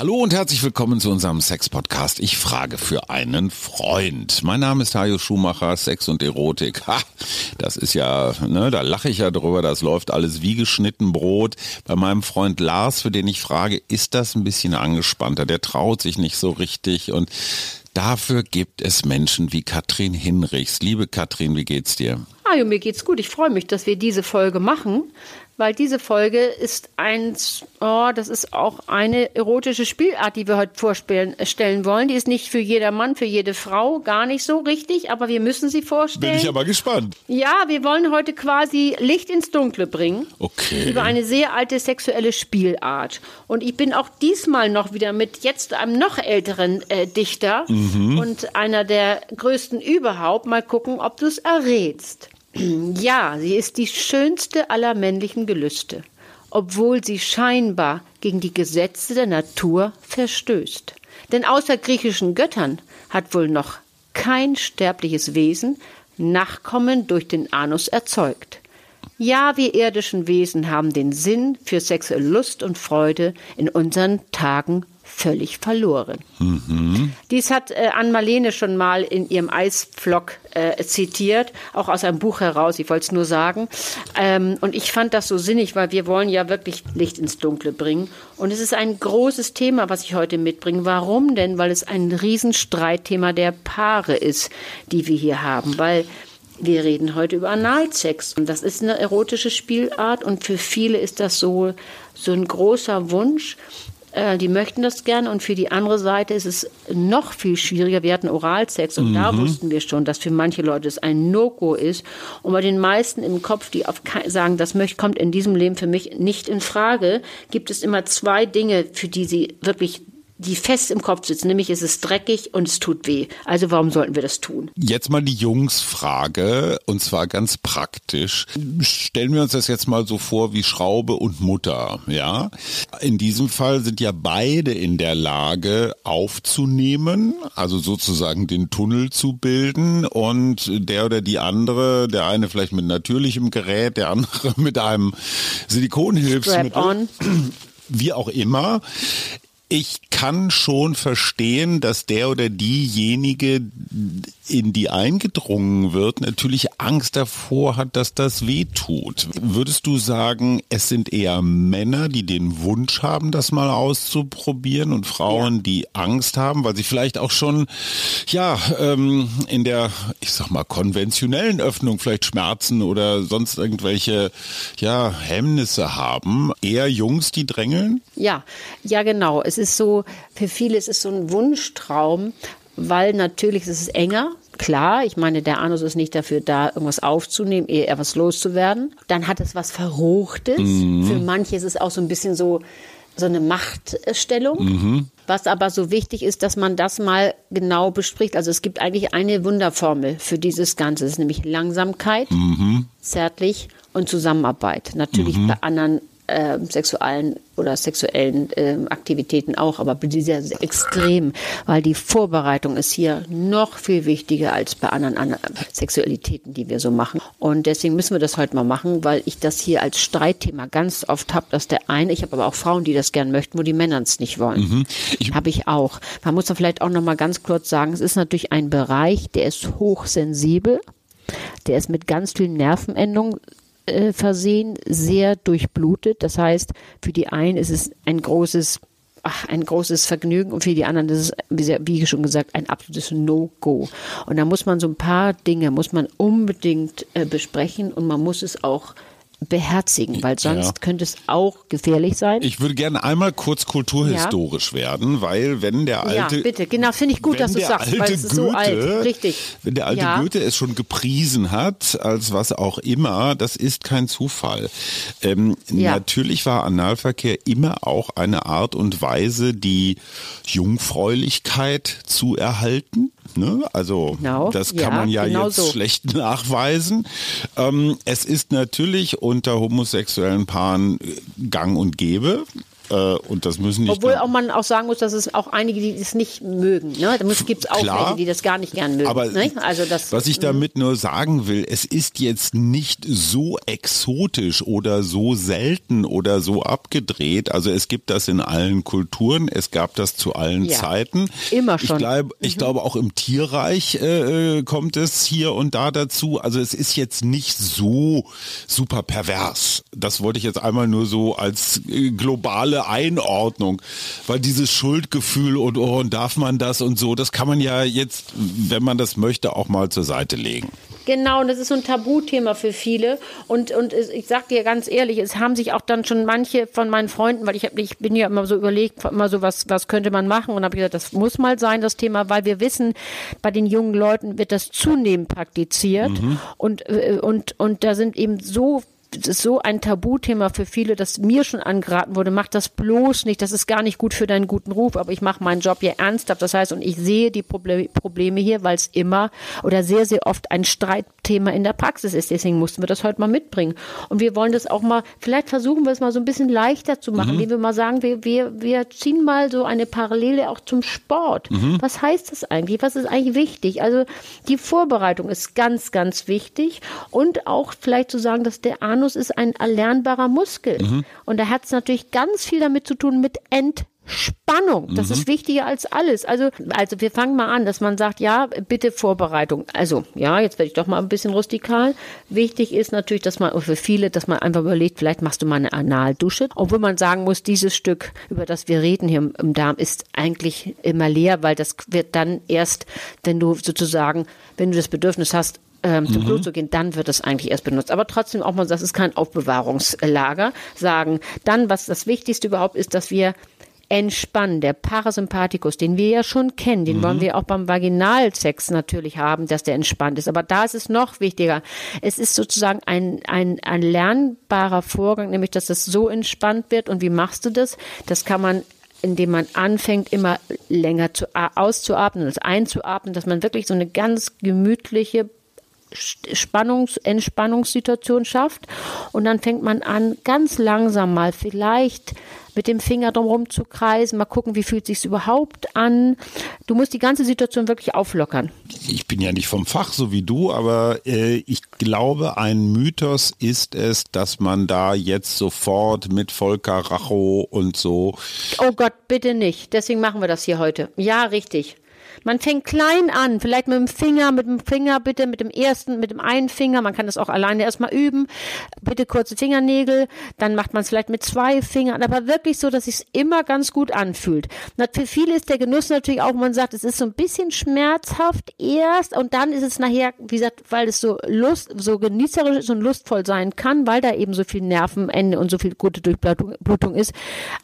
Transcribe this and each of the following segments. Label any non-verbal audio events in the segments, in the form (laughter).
Hallo und herzlich willkommen zu unserem Sex-Podcast. Ich frage für einen Freund. Mein Name ist Hajo Schumacher, Sex und Erotik. Ha, das ist ja, ne, da lache ich ja drüber, das läuft alles wie geschnitten Brot. Bei meinem Freund Lars, für den ich frage, ist das ein bisschen angespannter. Der traut sich nicht so richtig und Dafür gibt es Menschen wie Katrin Hinrichs. Liebe Katrin, wie geht's dir? Ah, mir geht's gut. Ich freue mich, dass wir diese Folge machen, weil diese Folge ist eins, oh, das ist auch eine erotische Spielart, die wir heute vorstellen stellen wollen. Die ist nicht für jeder Mann, für jede Frau, gar nicht so richtig, aber wir müssen sie vorstellen. Bin ich aber gespannt. Ja, wir wollen heute quasi Licht ins Dunkle bringen. Okay. Über eine sehr alte sexuelle Spielart. Und ich bin auch diesmal noch wieder mit jetzt einem noch älteren äh, Dichter mhm. und einer der größten überhaupt. Mal gucken, ob du es errätst. Ja, sie ist die schönste aller männlichen Gelüste, obwohl sie scheinbar gegen die Gesetze der Natur verstößt. Denn außer griechischen Göttern hat wohl noch kein sterbliches Wesen Nachkommen durch den Anus erzeugt. Ja, wir irdischen Wesen haben den Sinn für sexuelle Lust und Freude in unseren Tagen völlig verloren. Mhm. Dies hat äh, Ann-Marlene schon mal in ihrem Eisvlog äh, zitiert, auch aus einem Buch heraus, ich wollte es nur sagen. Ähm, und ich fand das so sinnig, weil wir wollen ja wirklich Licht ins Dunkle bringen. Und es ist ein großes Thema, was ich heute mitbringe. Warum denn? Weil es ein Riesenstreitthema der Paare ist, die wir hier haben. Weil wir reden heute über Analsex. Und das ist eine erotische Spielart und für viele ist das so, so ein großer Wunsch. Äh, die möchten das gerne und für die andere Seite ist es noch viel schwieriger. Wir hatten Oralsex und mhm. da wussten wir schon, dass für manche Leute es ein No-Go ist. Und bei den meisten im Kopf, die auf sagen, das kommt in diesem Leben für mich nicht in Frage, gibt es immer zwei Dinge, für die sie wirklich die fest im Kopf sitzen, nämlich es ist dreckig und es tut weh. Also warum sollten wir das tun? Jetzt mal die Jungsfrage und zwar ganz praktisch. Stellen wir uns das jetzt mal so vor wie Schraube und Mutter, ja? In diesem Fall sind ja beide in der Lage aufzunehmen, also sozusagen den Tunnel zu bilden und der oder die andere, der eine vielleicht mit natürlichem Gerät, der andere (laughs) mit einem Silikonhilfsmittel. Wie auch immer ich kann schon verstehen, dass der oder diejenige, in die eingedrungen wird, natürlich Angst davor hat, dass das weh tut. Würdest du sagen, es sind eher Männer, die den Wunsch haben, das mal auszuprobieren und Frauen, ja. die Angst haben, weil sie vielleicht auch schon, ja, ähm, in der, ich sag mal, konventionellen Öffnung vielleicht Schmerzen oder sonst irgendwelche, ja, Hemmnisse haben? Eher Jungs, die drängeln? Ja, ja, genau. Es ist so, für viele ist es so ein Wunschtraum, weil natürlich ist es enger. Klar, ich meine, der Anus ist nicht dafür da, irgendwas aufzunehmen, eher was loszuwerden. Dann hat es was Verruchtes. Mhm. Für manche ist es auch so ein bisschen so, so eine Machtstellung. Mhm. Was aber so wichtig ist, dass man das mal genau bespricht. Also es gibt eigentlich eine Wunderformel für dieses Ganze. Das ist nämlich Langsamkeit, mhm. zärtlich und Zusammenarbeit. Natürlich mhm. bei anderen äh, sexuellen oder sexuellen äh, Aktivitäten auch, aber sehr, sehr extrem, weil die Vorbereitung ist hier noch viel wichtiger als bei anderen, anderen Sexualitäten, die wir so machen. Und deswegen müssen wir das heute mal machen, weil ich das hier als Streitthema ganz oft habe, dass der eine, ich habe aber auch Frauen, die das gern möchten, wo die Männer es nicht wollen. Mhm. Habe ich auch. Man muss dann vielleicht auch noch mal ganz kurz sagen, es ist natürlich ein Bereich, der ist hochsensibel. Der ist mit ganz vielen Nervenendungen äh, versehen, sehr durchblutet. Das heißt, für die einen ist es ein großes ach, ein großes Vergnügen und für die anderen ist es, wie schon gesagt, ein absolutes No-Go. Und da muss man so ein paar Dinge, muss man unbedingt äh, besprechen und man muss es auch beherzigen, weil sonst ja. könnte es auch gefährlich sein. Ich würde gerne einmal kurz kulturhistorisch ja. werden, weil wenn der alte Ja, bitte, genau, finde ich gut, dass du sagst, weil es ist so alt, richtig. Wenn der alte ja. Goethe es schon gepriesen hat, als was auch immer, das ist kein Zufall. Ähm, natürlich war Analverkehr immer auch eine Art und Weise, die Jungfräulichkeit zu erhalten. Ne? Also genau. das kann man ja genau jetzt so. schlecht (laughs) nachweisen. Ähm, es ist natürlich unter homosexuellen Paaren gang und gäbe. Äh, und das müssen nicht. Obwohl auch man auch sagen muss, dass es auch einige, die das nicht mögen. Ne? Da gibt es auch Klar, welche, die das gar nicht gern mögen. Aber ne? also das, was ich damit nur sagen will, es ist jetzt nicht so exotisch oder so selten oder so abgedreht. Also es gibt das in allen Kulturen, es gab das zu allen Ja. Zeiten. Immer schon. Ich, glaube, ich glaube, auch im Tierreich äh, kommt es hier und da dazu. Also es ist jetzt nicht so super pervers. Das wollte ich jetzt einmal nur so als äh, Einordnung, weil dieses Schuldgefühl und oh, und darf man das und so, das kann man ja jetzt, wenn man das möchte, auch mal zur Seite legen. Genau, und das ist so ein Tabuthema für viele. Und, und ich sag dir ganz ehrlich, es haben sich auch dann schon manche von meinen Freunden, weil ich, hab, ich bin ja immer so überlegt, immer so, was, was könnte man machen? Und habe gesagt, das muss mal sein, das Thema, weil wir wissen, bei den jungen Leuten wird das zunehmend praktiziert. Und, äh, und, und da sind eben so das ist so ein Tabuthema für viele, dass mir schon angeraten wurde, mach das bloß nicht, das ist gar nicht gut für deinen guten Ruf, aber ich mache meinen Job hier ernsthaft. Das heißt, und ich sehe die Proble Probleme hier, weil es immer oder sehr, sehr oft ein Streitthema in der Praxis ist. Deswegen mussten wir das heute mal mitbringen. Und wir wollen das auch mal, vielleicht versuchen wir es mal so ein bisschen leichter zu machen, indem wir mal sagen, wir, wir, wir ziehen mal so eine Parallele auch zum Sport. Was heißt das eigentlich? Was ist eigentlich wichtig? Also die Vorbereitung ist ganz, ganz wichtig und auch vielleicht zu sagen, dass der Anus ist ein erlernbarer Muskel. Und da hat es natürlich ganz viel damit zu tun mit Entspannung. Das ist wichtiger als alles. Also, also wir fangen mal an, dass man sagt, ja, bitte Vorbereitung. Also, ja, jetzt werde ich doch mal ein bisschen rustikal. Wichtig ist natürlich, dass man für viele, dass man einfach überlegt, vielleicht machst du mal eine Analdusche. Obwohl man sagen muss, dieses Stück, über das wir reden hier im, im Darm, ist eigentlich immer leer, weil das wird dann erst, wenn du sozusagen, wenn du das Bedürfnis hast, ähm, zum Klo zu gehen, dann wird es eigentlich erst benutzt. Aber trotzdem auch mal, das ist kein Aufbewahrungslager, sagen. Dann, was das Wichtigste überhaupt ist, dass wir entspannen. Der Parasympathikus, den wir ja schon kennen, den wollen wir auch beim Vaginalsex natürlich haben, dass der entspannt ist. Aber da ist es noch wichtiger. Es ist sozusagen ein, ein, ein lernbarer Vorgang, nämlich, dass es so entspannt wird. Und wie machst du das? Das kann man indem man anfängt, immer länger zu, auszuatmen, als einzuatmen, dass man wirklich so eine ganz gemütliche Spannungs Entspannungssituation schafft und dann fängt man an ganz langsam mal vielleicht mit dem Finger drumherum zu kreisen, mal gucken, wie fühlt sich's überhaupt an. Du musst die ganze Situation wirklich auflockern. Ich bin ja nicht vom Fach, so wie du, aber äh, ich glaube, ein Mythos ist es, dass man da jetzt sofort mit Volker Racho und so. Oh Gott, bitte nicht. Deswegen machen wir das hier heute. Ja, richtig. Man fängt klein an, vielleicht mit dem Finger, mit dem Finger bitte, mit dem ersten, mit dem einen Finger. Man kann das auch alleine erstmal üben. Bitte kurze Fingernägel. Dann macht man es vielleicht mit zwei Fingern, aber wirklich so, dass es immer ganz gut anfühlt. Für viele ist der Genuss natürlich auch, man sagt, es ist so ein bisschen schmerzhaft erst und dann ist es nachher, wie gesagt, weil es so lust, so genießerisch ist und lustvoll sein kann, weil da eben so viel Nervenende und so viel gute Durchblutung Blutung ist.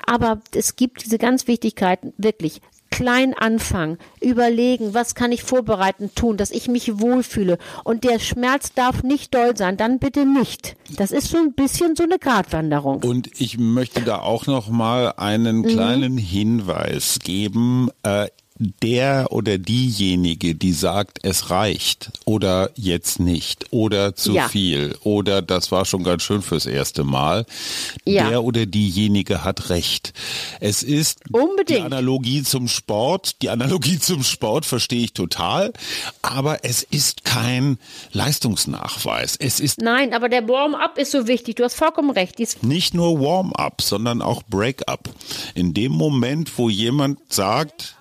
Aber es gibt diese ganz Wichtigkeiten, wirklich klein anfangen, überlegen, was kann ich vorbereiten, tun, dass ich mich wohlfühle. Und der Schmerz darf nicht doll sein, dann bitte nicht. Das ist so ein bisschen so eine Gratwanderung. Und ich möchte da auch noch mal einen Mhm. kleinen Hinweis geben. Äh, der oder diejenige, die sagt, es reicht oder jetzt nicht oder zu Ja. viel oder das war schon ganz schön fürs erste Mal, Ja. der oder diejenige hat recht. Es ist Unbedingt. die Analogie zum Sport. Die Analogie (laughs) zum Sport verstehe ich total, aber es ist kein Leistungsnachweis. Es ist Nein, aber der Warm-up ist so wichtig. Du hast vollkommen recht. Dies nicht nur Warm-up, sondern auch Break-up. In dem Moment, wo jemand sagt,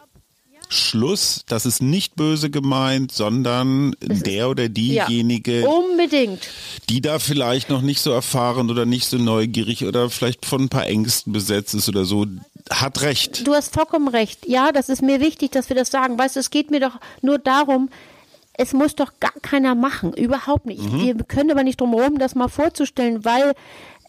Schluss, das ist nicht böse gemeint, sondern der oder diejenige, Ja, unbedingt. die da vielleicht noch nicht so erfahren oder nicht so neugierig oder vielleicht von ein paar Ängsten besetzt ist oder so, hat recht. Du hast vollkommen recht. Ja, das ist mir wichtig, dass wir das sagen. Weißt du, es geht mir doch nur darum, es muss doch gar keiner machen. Überhaupt nicht. Wir können aber nicht drum herum, das mal vorzustellen, weil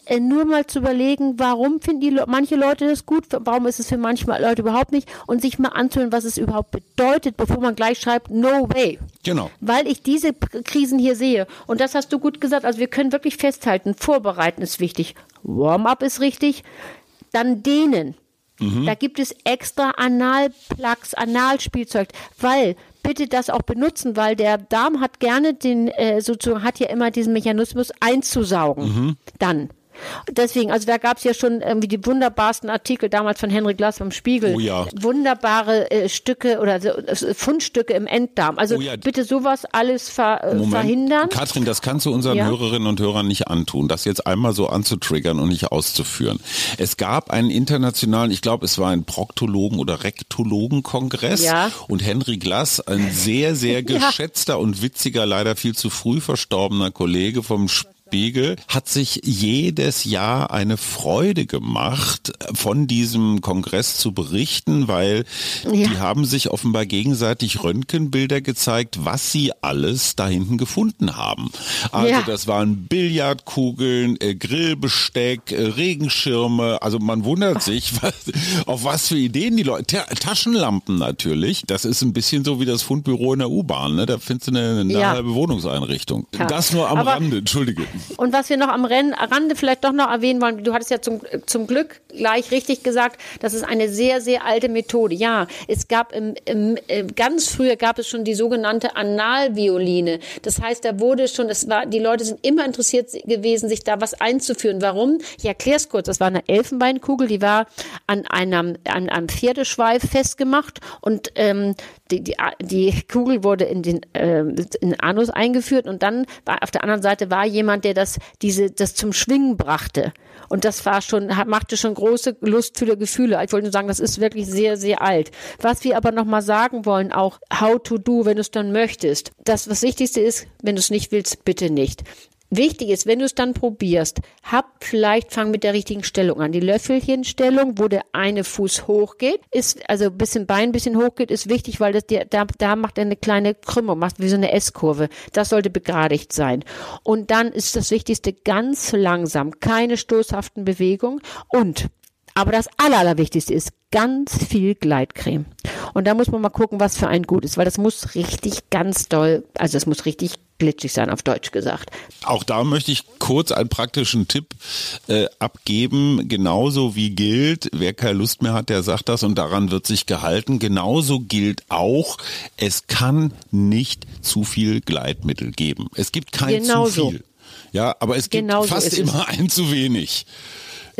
äh, nur mal zu überlegen, warum finden die Le manche Leute das gut, warum ist es für manche Leute überhaupt nicht und sich mal anzuhören, was es überhaupt bedeutet, bevor man gleich schreibt, no way. Genau. Weil ich diese Krisen hier sehe. Und das hast du gut gesagt. Also wir können wirklich festhalten, vorbereiten ist wichtig. Warm-up ist richtig. Dann dehnen. Da gibt es extra Analplugs, Analspielzeug, weil bitte das auch benutzen, weil der Darm hat gerne den, äh, sozusagen, hat ja immer diesen Mechanismus einzusaugen. Dann. Deswegen, also da gab es ja schon irgendwie die wunderbarsten Artikel damals von Henry Glass vom Spiegel. Oh ja. Wunderbare äh, Stücke oder äh, Fundstücke im Enddarm. Also Oh ja. bitte sowas alles ver, äh, Moment. verhindern. Katrin, das kannst du unseren Ja. Hörerinnen und Hörern nicht antun, das jetzt einmal so anzutriggern und nicht auszuführen. Es gab einen internationalen, ich glaube, es war ein Proktologen- oder Rektologenkongress Ja. und Henry Glass, ein sehr, sehr (laughs) geschätzter und witziger, leider viel zu früh verstorbener Kollege vom Spiegel hat sich jedes Jahr eine Freude gemacht, von diesem Kongress zu berichten, weil Ja. die haben sich offenbar gegenseitig Röntgenbilder gezeigt, was sie alles da hinten gefunden haben. Also Ja. das waren Billardkugeln, äh, Grillbesteck, äh, Regenschirme. Also man wundert sich, (laughs) was, auf was für Ideen die Leute. Ta Taschenlampen natürlich. Das ist ein bisschen so wie das Fundbüro in der U-Bahn. Ne? Da findest du eine, eine Ja. halbe Wohnungseinrichtung. Das nur am Aber- Rande, entschuldige. Und was wir noch am Rande vielleicht doch noch erwähnen wollen, du hattest ja zum, zum Glück gleich richtig gesagt, das ist eine sehr, sehr alte Methode. Ja, es gab im, im, äh, ganz früher gab es schon die sogenannte Analvioline. Das heißt, da wurde schon, es war, die Leute sind immer interessiert gewesen, sich da was einzuführen. Warum? Ich erkläre es kurz. Das war eine Elfenbeinkugel, die war an einem, an einem Pferdeschweif festgemacht und ähm, die, die, die Kugel wurde in den, äh, in den Anus eingeführt und dann war auf der anderen Seite war jemand, der das, diese, das zum Schwingen brachte. Und das war schon, machte schon große lustvolle Gefühle. Ich wollte nur sagen, das ist wirklich sehr, sehr alt. Was wir aber nochmal sagen wollen, auch how to do, wenn du es dann möchtest. Das, was Wichtigste ist, wenn du es nicht willst, bitte nicht. Wichtig ist, wenn du es dann probierst, hab vielleicht fang mit der richtigen Stellung an. Die Löffelchenstellung, wo der eine Fuß hochgeht, ist also ein bisschen Bein ein bisschen hochgeht, ist wichtig, weil das dir, da, da macht er eine kleine Krümmung, macht wie so eine S-Kurve. Das sollte begradigt sein. Und dann ist das Wichtigste ganz langsam, keine stoßhaften Bewegungen und aber das Aller, Allerwichtigste ist ganz viel Gleitcreme. Und da muss man mal gucken, was für ein gut ist, weil das muss richtig ganz doll, also es muss richtig glitschig sein, auf Deutsch gesagt. Auch da möchte ich kurz einen praktischen Tipp äh, abgeben. Genauso wie gilt, wer keine Lust mehr hat, der sagt das und daran wird sich gehalten. Genauso gilt auch, es kann nicht zu viel Gleitmittel geben. Es gibt kein Genau zu viel. Ja, aber es gibt Genau so fast es. immer ein zu wenig.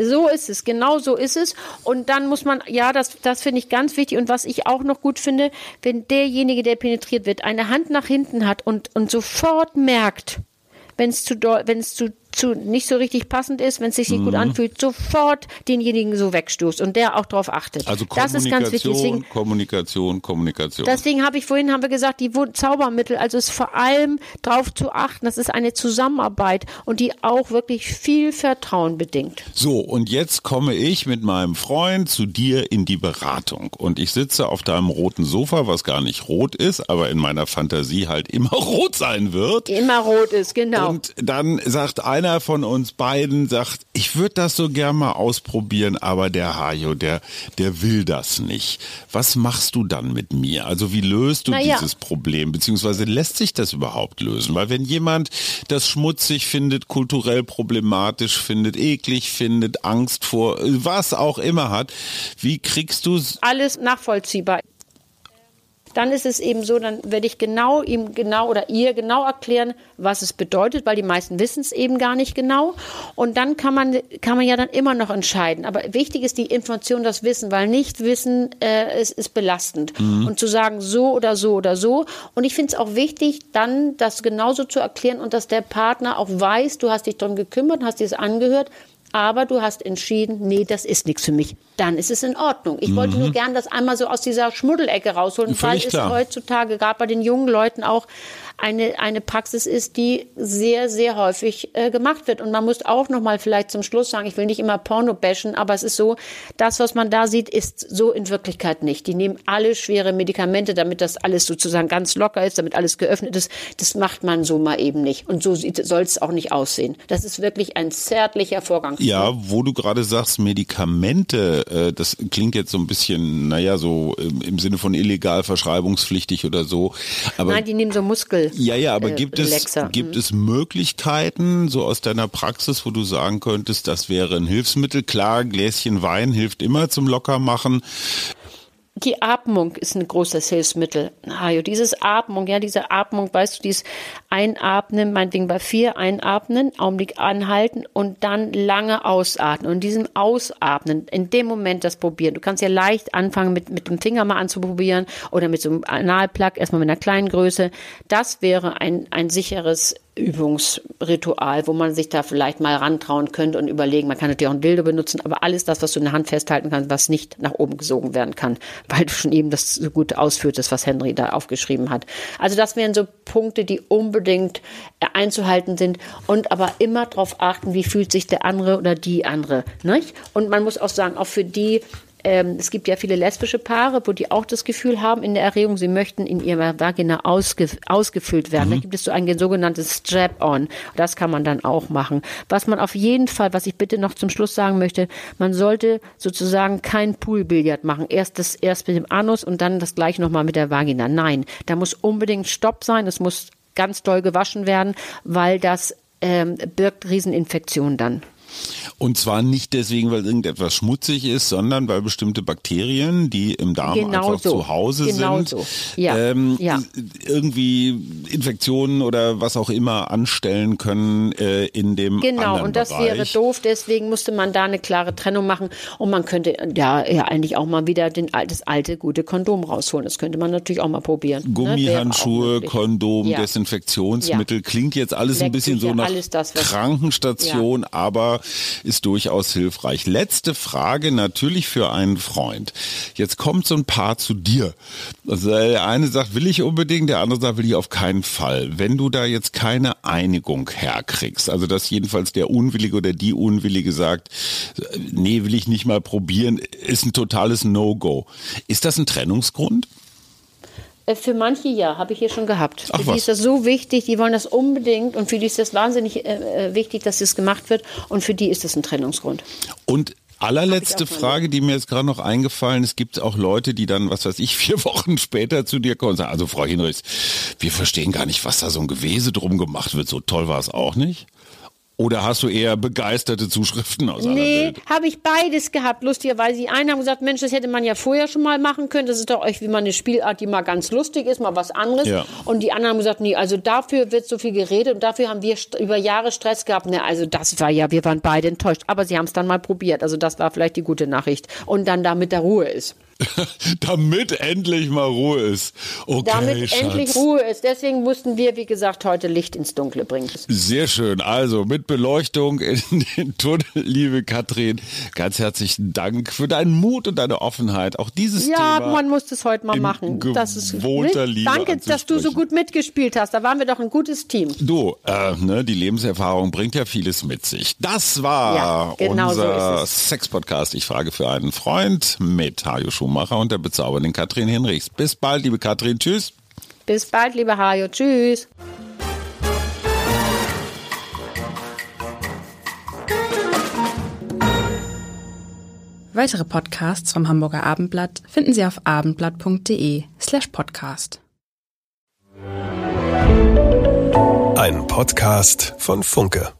So ist es, genau so ist es. Und dann muss man, ja, das, das finde ich ganz wichtig. Und was ich auch noch gut finde, wenn derjenige, der penetriert wird, eine Hand nach hinten hat und, und sofort merkt, wenn es zu, wenn es zu, zu nicht so richtig passend ist, wenn es sich nicht Mhm. gut anfühlt, sofort denjenigen so wegstoßt und der auch darauf achtet. Also das ist ganz wichtig. Deswegen, Kommunikation, Kommunikation, Kommunikation. Deswegen habe ich vorhin haben wir gesagt, die Zaubermittel, also es ist vor allem darauf zu achten, das ist eine Zusammenarbeit und die auch wirklich viel Vertrauen bedingt. So, und jetzt komme ich mit meinem Freund zu dir in die Beratung. Und ich sitze auf deinem roten Sofa, was gar nicht rot ist, aber in meiner Fantasie halt immer (laughs) rot sein wird. Immer rot ist, genau. Und dann sagt einer von uns beiden, sagt, ich würde das so gern mal ausprobieren, aber der Hajo, der, der will das nicht. Was machst du dann mit mir? Also wie löst du Na ja. dieses Problem? Beziehungsweise lässt sich das überhaupt lösen? Weil wenn jemand das schmutzig findet, kulturell problematisch findet, eklig findet, Angst vor, was auch immer hat, wie kriegst du alles nachvollziehbar. Dann ist es eben so, dann werde ich genau ihm genau oder ihr genau erklären, was es bedeutet, weil die meisten wissen es eben gar nicht genau. Und dann kann man, kann man ja dann immer noch entscheiden. Aber wichtig ist die Information, das Wissen, weil nicht Wissen äh, ist, ist belastend. Und zu sagen, so oder so oder so. Und ich finde es auch wichtig, dann das genauso zu erklären und dass der Partner auch weiß, du hast dich darum gekümmert, hast dir es angehört, aber du hast entschieden, nee, das ist nichts für mich. Dann ist es in Ordnung. Ich wollte nur gern das einmal so aus dieser Schmuddelecke rausholen, weil Völlig es klar. heutzutage gerade bei den jungen Leuten auch eine, eine Praxis ist, die sehr, sehr häufig äh, gemacht wird. Und man muss auch noch mal vielleicht zum Schluss sagen, ich will nicht immer Porno bashen, aber es ist so, das, was man da sieht, ist so in Wirklichkeit nicht. Die nehmen alle schwere Medikamente, damit das alles sozusagen ganz locker ist, damit alles geöffnet ist. Das macht man so mal eben nicht. Und so soll es auch nicht aussehen. Das ist wirklich ein zärtlicher Vorgang. Ja, wo du gerade sagst, Medikamente, äh, das klingt jetzt so ein bisschen, naja, so im, im Sinne von illegal verschreibungspflichtig oder so. Aber Nein, die nehmen so Muskel. ja, ja, aber äh, gibt es Relaxer. gibt es Möglichkeiten so aus deiner Praxis, wo du sagen könntest, das wäre ein Hilfsmittel? Klar, Gläschen Wein hilft immer zum Lockermachen. Die Atmung ist ein großes Hilfsmittel. Hajo, dieses Atmung, ja, diese Atmung, weißt du, dieses Einatmen, meinetwegen bei vier einatmen, Augenblick anhalten und dann lange ausatmen. Und diesem Ausatmen, in dem Moment das probieren. Du kannst ja leicht anfangen, mit, mit dem Finger mal anzuprobieren oder mit so einem Analplug, erstmal mit einer kleinen Größe. Das wäre ein, ein sicheres Übungsritual, wo man sich da vielleicht mal rantrauen könnte und überlegen, man kann natürlich auch ein Dildo benutzen, aber alles das, was du in der Hand festhalten kannst, was nicht nach oben gesogen werden kann, (laughs) weil du schon eben das so gut ausführtest, was Henry da aufgeschrieben hat. Also das wären so Punkte, die unbedingt einzuhalten sind und aber immer darauf achten, wie fühlt sich der andere oder die andere. Nicht? Und man muss auch sagen, auch für die, ähm, es gibt ja viele lesbische Paare, wo die auch das Gefühl haben in der Erregung, sie möchten in ihrer Vagina ausge, ausgefüllt werden. Mhm. Da gibt es so ein sogenanntes Strap-on. Das kann man dann auch machen. Was man auf jeden Fall, was ich bitte noch zum Schluss sagen möchte, man sollte sozusagen kein Poolbillard machen. Erst das erst mit dem Anus und dann das gleich nochmal mit der Vagina. Nein, da muss unbedingt Stopp sein. Es muss ganz doll gewaschen werden, weil das ähm, birgt Rieseninfektionen dann. Und zwar nicht deswegen, weil irgendetwas schmutzig ist, sondern weil bestimmte Bakterien, die im Darm genau einfach so. zu Hause genau sind, so. ja. Ähm, ja. irgendwie Infektionen oder was auch immer anstellen können äh, in dem Genau, und das Bereich. wäre doof. Deswegen musste man da eine klare Trennung machen. Und man könnte ja, ja eigentlich auch mal wieder den, das alte, gute Kondom rausholen. Das könnte man natürlich auch mal probieren. Ne? Gummihandschuhe, ne? Kondom, ja. Desinfektionsmittel. Klingt jetzt alles ein bisschen so nach das, Krankenstation, aber ist durchaus hilfreich. Letzte Frage natürlich für einen Freund. Jetzt kommt so ein Paar zu dir. Also der eine sagt, will ich unbedingt, der andere sagt, will ich auf keinen Fall. Wenn du da jetzt keine Einigung herkriegst, also dass jedenfalls der Unwillige oder die Unwillige sagt, nee, will ich nicht mal probieren, ist ein totales No-Go. Ist das ein Trennungsgrund? Äh, für manche ja, habe ich hier schon gehabt. Ach, für die was? ist das so wichtig, die wollen das unbedingt und für die ist das wahnsinnig äh, äh wichtig, dass das gemacht wird und für die ist das ein Trennungsgrund. Und Allerletzte Frage, die mir jetzt gerade noch eingefallen ist, gibt auch Leute, die dann, was weiß ich, (laughs) vier Wochen später zu dir kommen und sagen, also Frau Hinrichs, wir verstehen gar nicht, was da so ein Gewese drum gemacht wird. So toll war es auch nicht? Oder hast du eher begeisterte Zuschriften aus Nee, habe ich beides gehabt. Lustigerweise, die einen haben gesagt, Mensch, das hätte man ja vorher schon mal machen können. Das ist doch euch wie mal eine Spielart, die mal ganz lustig ist, mal was anderes. Ja. Und die anderen haben gesagt, nee, also dafür wird so viel geredet und dafür haben wir über Jahre Stress gehabt. Ne, also das war ja, wir waren beide enttäuscht. Aber sie haben es dann mal probiert. Also das war vielleicht die gute Nachricht. Und dann damit der Ruhe ist. (laughs) Damit endlich mal Ruhe ist. Okay, Damit Schatz. endlich Ruhe ist. Deswegen mussten wir, wie gesagt, heute Licht ins Dunkle bringen. Sehr schön. Also mit Beleuchtung in (laughs) den Tunnel, liebe Katrin, ganz herzlichen Dank für deinen Mut und deine Offenheit. Auch dieses ja, Thema. Ja, man muss das heute mal machen. Das ist Liebe Danke, dass du so gut mitgespielt hast. Da waren wir doch ein gutes Team. Du, äh, ne, die Lebenserfahrung bringt ja vieles mit sich. Das war ja, genau unser so Sex-Podcast. Ich frage für einen Freund mit Hajo Schumacher. Schumacher und der bezaubernden Katrin Hinrichs. Bis bald, liebe Katrin. Tschüss. Bis bald, liebe Hajo. Tschüss. Weitere Podcasts vom Hamburger Abendblatt finden Sie auf abendblatt.de slash podcast. Ein Podcast von Funke.